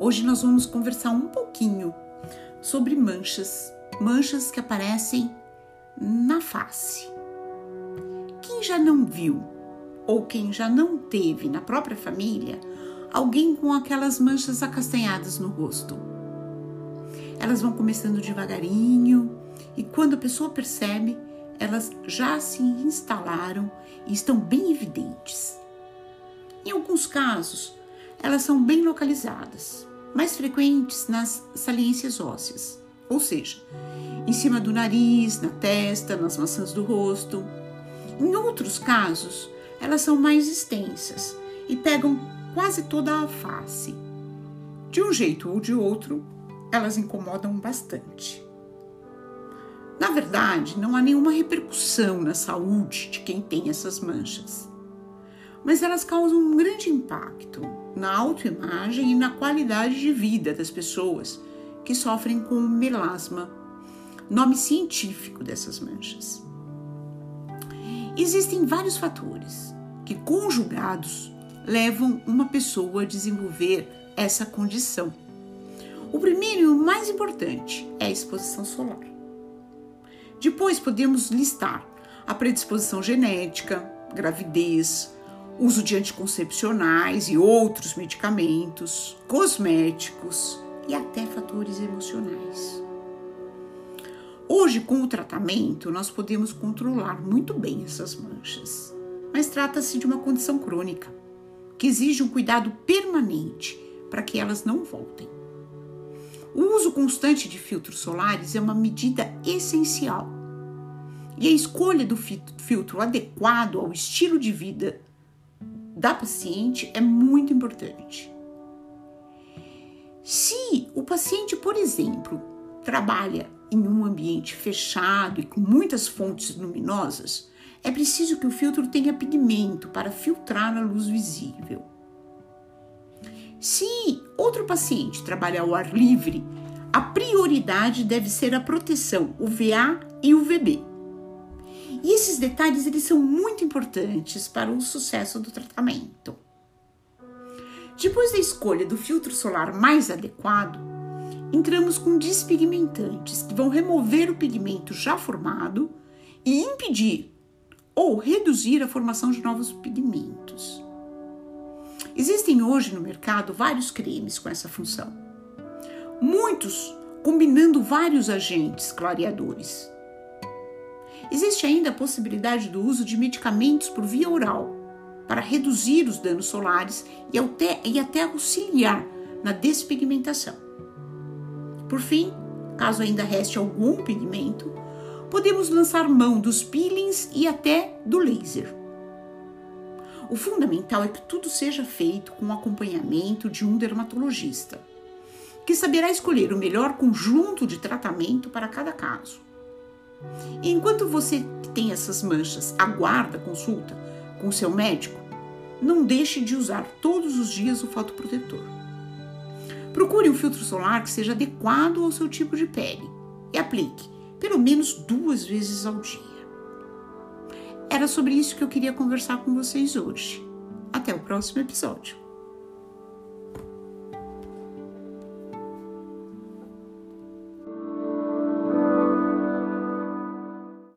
Hoje nós vamos conversar um pouquinho sobre manchas, manchas que aparecem na face. Quem já não viu ou quem já não teve na própria família alguém com aquelas manchas acastanhadas no rosto? Elas vão começando devagarinho e quando a pessoa percebe, elas já se instalaram e estão bem evidentes. Em alguns casos, elas são bem localizadas, mais frequentes nas saliências ósseas, ou seja, em cima do nariz, na testa, nas maçãs do rosto. Em outros casos, elas são mais extensas e pegam quase toda a face. De um jeito ou de outro, elas incomodam bastante. Na verdade, não há nenhuma repercussão na saúde de quem tem essas manchas, mas elas causam um grande impacto na autoimagem e na qualidade de vida das pessoas que sofrem com melasma, nome científico dessas manchas. Existem vários fatores que, conjugados, levam uma pessoa a desenvolver essa condição. O primeiro e o mais importante é a exposição solar. Depois podemos listar a predisposição genética, gravidez, uso de anticoncepcionais e outros medicamentos, cosméticos e até fatores emocionais. Hoje, com o tratamento, nós podemos controlar muito bem essas manchas, mas trata-se de uma condição crônica que exige um cuidado permanente para que elas não voltem. O uso constante de filtros solares é uma medida essencial. E a escolha do filtro adequado ao estilo de vida da paciente é muito importante. Se o paciente, por exemplo, trabalha em um ambiente fechado e com muitas fontes luminosas, é preciso que o filtro tenha pigmento para filtrar a luz visível. Se outro paciente trabalha ao ar livre, a prioridade deve ser a proteção UVA e UVB. E esses detalhes eles são muito importantes para o sucesso do tratamento. Depois da escolha do filtro solar mais adequado, entramos com despigmentantes que vão remover o pigmento já formado e impedir ou reduzir a formação de novos pigmentos. Existem hoje no mercado vários cremes com essa função. Muitos combinando vários agentes clareadores. Existe ainda a possibilidade do uso de medicamentos por via oral para reduzir os danos solares e até, e até auxiliar na despigmentação. Por fim, caso ainda reste algum pigmento, podemos lançar mão dos peelings e até do laser. O fundamental é que tudo seja feito com o acompanhamento de um dermatologista, que saberá escolher o melhor conjunto de tratamento para cada caso. Enquanto você tem essas manchas, aguarda consulta com seu médico, não deixe de usar todos os dias o fotoprotetor. Procure um filtro solar que seja adequado ao seu tipo de pele e aplique pelo menos duas vezes ao dia. Era sobre isso que eu queria conversar com vocês hoje. Até o próximo episódio.